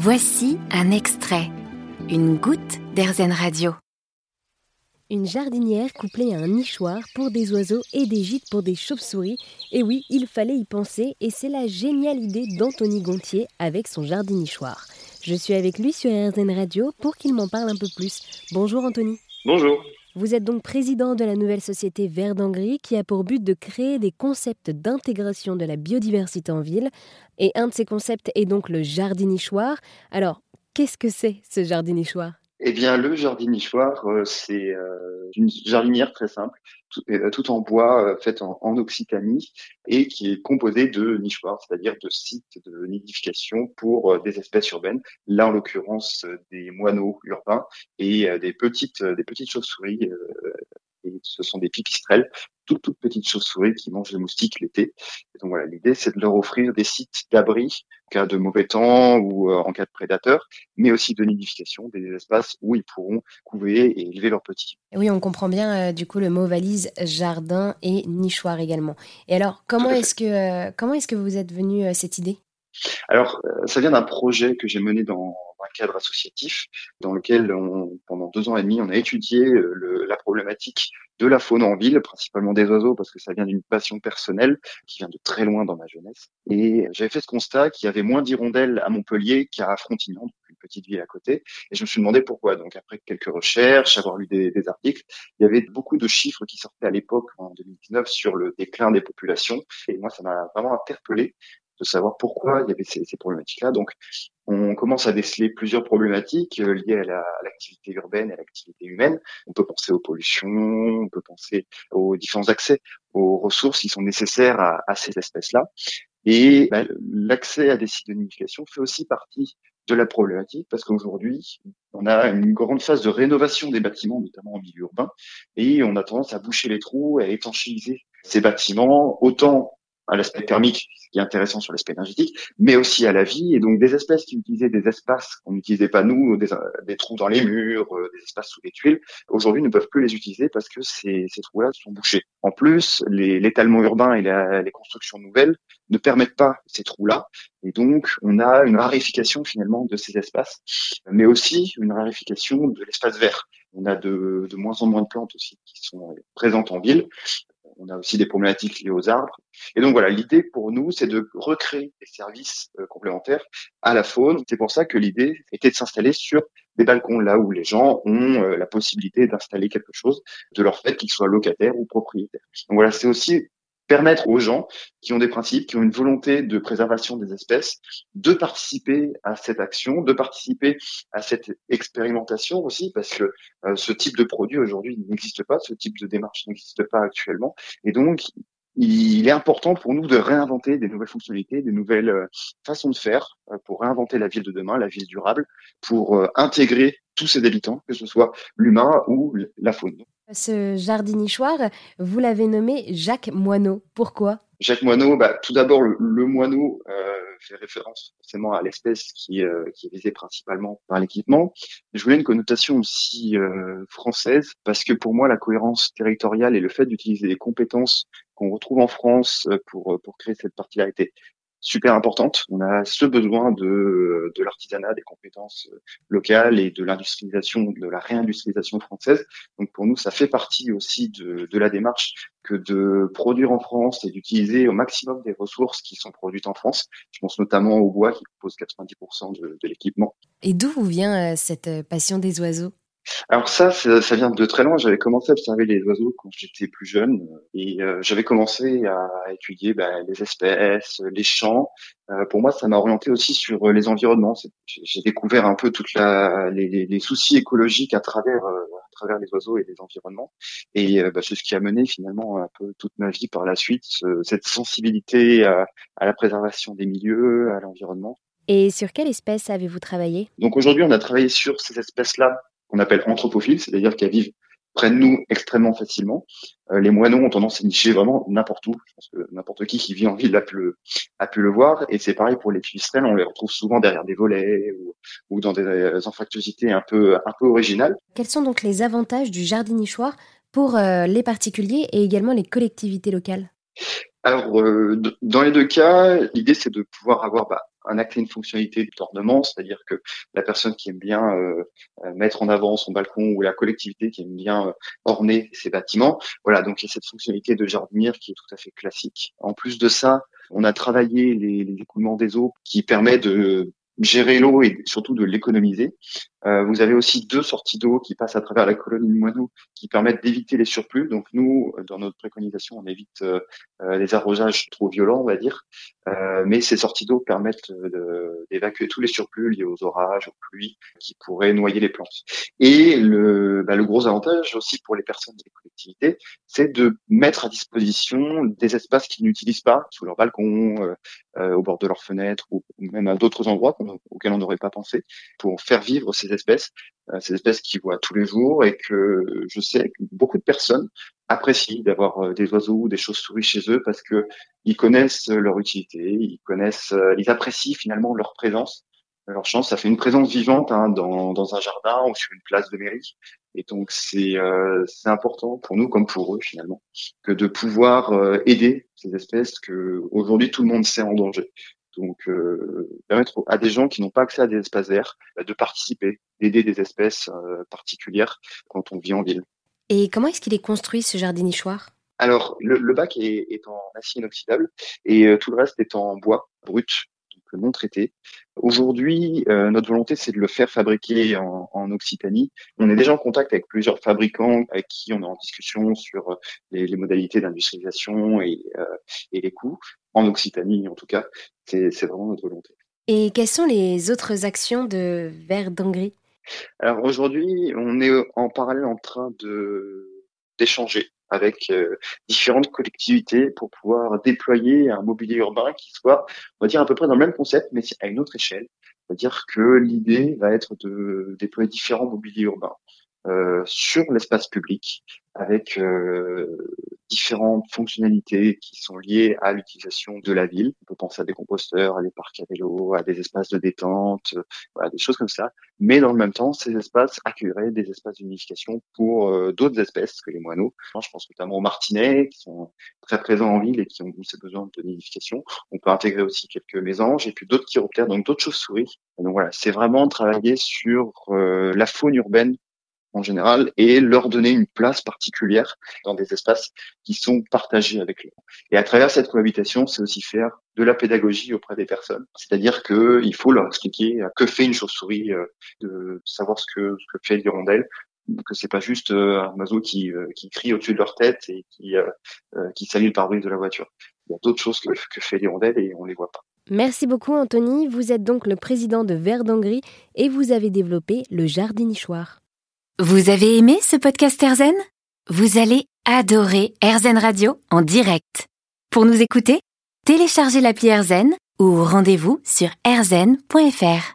Voici un extrait, une goutte d'Airzen Radio. Une jardinière couplée à un nichoir pour des oiseaux et des gîtes pour des chauves-souris. Et oui, il fallait y penser et c'est la géniale idée d'Anthony Gontier avec son jardin nichoir. Je suis avec lui sur RZN Radio pour qu'il m'en parle un peu plus. Bonjour Anthony. Bonjour. Vous êtes donc président de la nouvelle société Verdangri qui a pour but de créer des concepts d'intégration de la biodiversité en ville. Et un de ces concepts est donc le jardinichoir. Alors, qu'est-ce que c'est ce jardinichoir? Eh bien, le jardinichoir, euh, c'est euh, une jardinière très simple, tout, euh, en bois, faite en, Occitanie, et qui est composée de nichoirs, c'est-à-dire de sites de nidification pour des espèces urbaines. Là, en l'occurrence, des moineaux urbains et des petites, des petites chauves-souris ce sont des pipistrelles, toutes, toutes petites chauves-souris qui mangent les moustiques l'été. donc voilà, l'idée c'est de leur offrir des sites d'abri en cas de mauvais temps ou euh, en cas de prédateurs, mais aussi de nidification, des espaces où ils pourront couver et élever leurs petits. Oui, on comprend bien euh, du coup le mot valise, jardin et nichoir également. Et alors, comment est-ce que euh, comment est-ce que vous êtes venu à cette idée? Alors, ça vient d'un projet que j'ai mené dans un cadre associatif dans lequel on, pendant deux ans et demi, on a étudié euh, le, la problématique de la faune en ville, principalement des oiseaux, parce que ça vient d'une passion personnelle qui vient de très loin dans ma jeunesse. Et j'avais fait ce constat qu'il y avait moins d'hirondelles à Montpellier qu'à Frontignan, une petite ville à côté. Et je me suis demandé pourquoi. Donc après quelques recherches, avoir lu des, des articles, il y avait beaucoup de chiffres qui sortaient à l'époque, en 2019, sur le déclin des populations. Et moi, ça m'a vraiment interpellé de savoir pourquoi il y avait ces, ces problématiques-là. Donc, on commence à déceler plusieurs problématiques euh, liées à l'activité urbaine et à l'activité humaine. On peut penser aux pollutions, on peut penser aux différents accès aux ressources qui sont nécessaires à, à ces espèces-là. Et bah, l'accès à des sites de nidification fait aussi partie de la problématique parce qu'aujourd'hui, on a une grande phase de rénovation des bâtiments, notamment en milieu urbain, et on a tendance à boucher les trous, à étanchéiser ces bâtiments, autant à l'aspect thermique, ce qui est intéressant sur l'aspect énergétique, mais aussi à la vie. Et donc des espèces qui utilisaient des espaces qu'on n'utilisait pas nous, des, trous dans les murs, euh, des espaces sous les tuiles, aujourd'hui ne peuvent plus les utiliser parce que ces, trous-là sont bouchés. En plus, l'étalement urbain et les constructions nouvelles ne permettent pas ces trous-là. Et donc, on a une raréfication finalement de ces espaces, mais aussi une raréfication de l'espace vert. On a de moins en moins de plantes aussi qui sont présentes en ville on a aussi des problématiques liées aux arbres. Et donc voilà, l'idée pour nous, c'est de recréer des services euh, complémentaires à la faune. C'est pour ça que l'idée était de s'installer sur des balcons là où les gens ont euh, la possibilité d'installer quelque chose de leur fait, qu'ils soient locataires ou propriétaires. Donc voilà, c'est aussi permettre aux gens qui ont des principes, qui ont une volonté de préservation des espèces, de participer à cette action, de participer à cette expérimentation aussi, parce que euh, ce type de produit aujourd'hui n'existe pas, ce type de démarche n'existe pas actuellement, et donc il est important pour nous de réinventer des nouvelles fonctionnalités, des nouvelles euh, façons de faire euh, pour réinventer la ville de demain, la ville durable, pour intégrer tous ses habitants, que ce soit l'humain ou la faune. Ce jardinichoir, vous l'avez nommé Jacques Moineau. Pourquoi? Jacques Moineau, bah, tout d'abord, le, moineau euh, fait référence forcément à l'espèce qui, euh, qui, est visée principalement par l'équipement. Je voulais une connotation aussi euh, française parce que pour moi, la cohérence territoriale et le fait d'utiliser des compétences qu'on retrouve en France pour, pour créer cette particularité super importante. On a ce besoin de, de l'artisanat, des compétences locales et de l'industrialisation, de la réindustrialisation française. Donc pour nous, ça fait partie aussi de, de la démarche que de produire en France et d'utiliser au maximum des ressources qui sont produites en France. Je pense notamment au bois qui compose 90% de, de l'équipement. Et d'où vous vient euh, cette passion des oiseaux? Alors ça, ça, vient de très loin. J'avais commencé à observer les oiseaux quand j'étais plus jeune et euh, j'avais commencé à étudier bah, les espèces, les champs. Euh, pour moi, ça m'a orienté aussi sur euh, les environnements. J'ai découvert un peu toute la les, les, soucis écologiques à travers à travers les oiseaux et les environnements. Et bah, c'est ce qui a mené finalement un peu toute ma vie par la suite, cette sensibilité à, à la préservation des milieux, à l'environnement. Et sur quelle espèce avez-vous travaillé? Donc aujourd'hui, on a travaillé sur ces espèces-là qu'on appelle anthropophiles, c'est-à-dire qu'elles vivent près de nous extrêmement facilement. Euh, les moineaux ont tendance à nicher vraiment n'importe où. Je pense que n'importe qui qui vit en ville a pu le, a pu le voir. Et c'est pareil pour les pipistrelles, on les retrouve souvent derrière des volets ou, ou dans des euh, anfractuosités un peu, un peu originales. Quels sont donc les avantages du jardinichoir pour euh, les particuliers et également les collectivités locales? Alors, dans les deux cas, l'idée c'est de pouvoir avoir bah, un et une fonctionnalité d'ornement, c'est-à-dire que la personne qui aime bien euh, euh, mettre en avant son balcon ou la collectivité qui aime bien orner ses bâtiments. Voilà, donc il y a cette fonctionnalité de jardinière qui est tout à fait classique. En plus de ça, on a travaillé les, les écoulements des eaux qui permet de gérer l'eau et surtout de l'économiser. Euh, vous avez aussi deux sorties d'eau qui passent à travers la colonie de moineaux qui permettent d'éviter les surplus. Donc nous, dans notre préconisation, on évite euh, euh, les arrosages trop violents, on va dire. mais ces sorties d'eau permettent d'évacuer tous les surplus liés aux orages, aux pluies, qui pourraient noyer les plantes. Et le, bah, le gros avantage aussi pour les personnes des collectivités, c'est de mettre à disposition des espaces qu'ils n'utilisent pas, sous leur balcon, au bord de leurs fenêtres, ou même à d'autres endroits auxquels on n'aurait pas pensé, pour faire vivre ces espèces, euh, ces espèces qui voient tous les jours et que je sais que beaucoup de personnes apprécient d'avoir euh, des oiseaux ou des chauves-souris chez eux parce que ils connaissent leur utilité, ils connaissent, euh, ils apprécient finalement leur présence, leur chance. Ça fait une présence vivante hein, dans, un jardin ou sur une place de mairie. Et donc c'est c'est important pour nous comme pour eux finalement que de pouvoir aider ces espèces que aujourd'hui tout le monde sait en danger. Donc, euh, permettre à des gens qui n'ont pas accès à des espaces verts bah, de participer, d'aider des espèces euh, particulières quand on vit en ville. Et comment est-ce qu'il est construit ce jardin nichoir? Alors, le, bac est, en acier inoxydable et euh, tout le reste est en bois brut, donc non traité. Aujourd'hui, notre volonté, c'est de le faire fabriquer en, Occitanie. On est déjà en contact avec plusieurs fabricants avec qui on est en discussion sur les, modalités d'industrialisation et, et les coûts en Occitanie en tout cas. C'est vraiment notre volonté. Et quelles sont les autres actions de Vert d'Angry Alors aujourd'hui, on est en parallèle en train de d'échanger avec euh, différentes collectivités pour pouvoir déployer un mobilier urbain qui soit, on va dire, à peu près dans le même concept, mais à une autre échelle. C'est-à-dire que l'idée va être de déployer différents mobiliers urbains euh, sur l'espace public avec euh, différentes fonctionnalités qui sont liées à l'utilisation de la ville. On peut penser à des composteurs, à des parcs à vélo, à des espaces de détente, euh, voilà, des choses comme ça. Mais dans le même temps, ces espaces accueilleraient des espaces d'unification pour euh, d'autres espèces que les moineaux. Je pense notamment aux martinets qui sont très présents en ville et qui ont ces besoins de nidification. On peut intégrer aussi quelques mésanges et puis d'autres chiroptères, donc d'autres chauves-souris. Donc voilà, c'est vraiment travailler sur la faune urbaine en général et leur donner une place particulière dans des espaces qui sont partagés avec eux. Et à travers cette cohabitation, c'est aussi faire de la pédagogie auprès des personnes. C'est-à-dire que il faut leur expliquer que fait une chauve-souris, euh, de savoir ce que, ce que fait l'hirondelle, que c'est pas juste euh, un oiseau qui, euh, qui crie au-dessus de leur tête et qui, qui salue le pare-brise de la voiture. Il y a d'autres choses que, que fait l'hirondelle et on les voit pas. Merci beaucoup Anthony, vous êtes donc le président de Verdangry et vous avez développé le jardin nichoir. Vous avez aimé ce podcast Erzen Vous allez adorer Erzen Radio en direct. Pour nous écouter, téléchargez l'appli Erzen ou rendez-vous sur erzen.fr.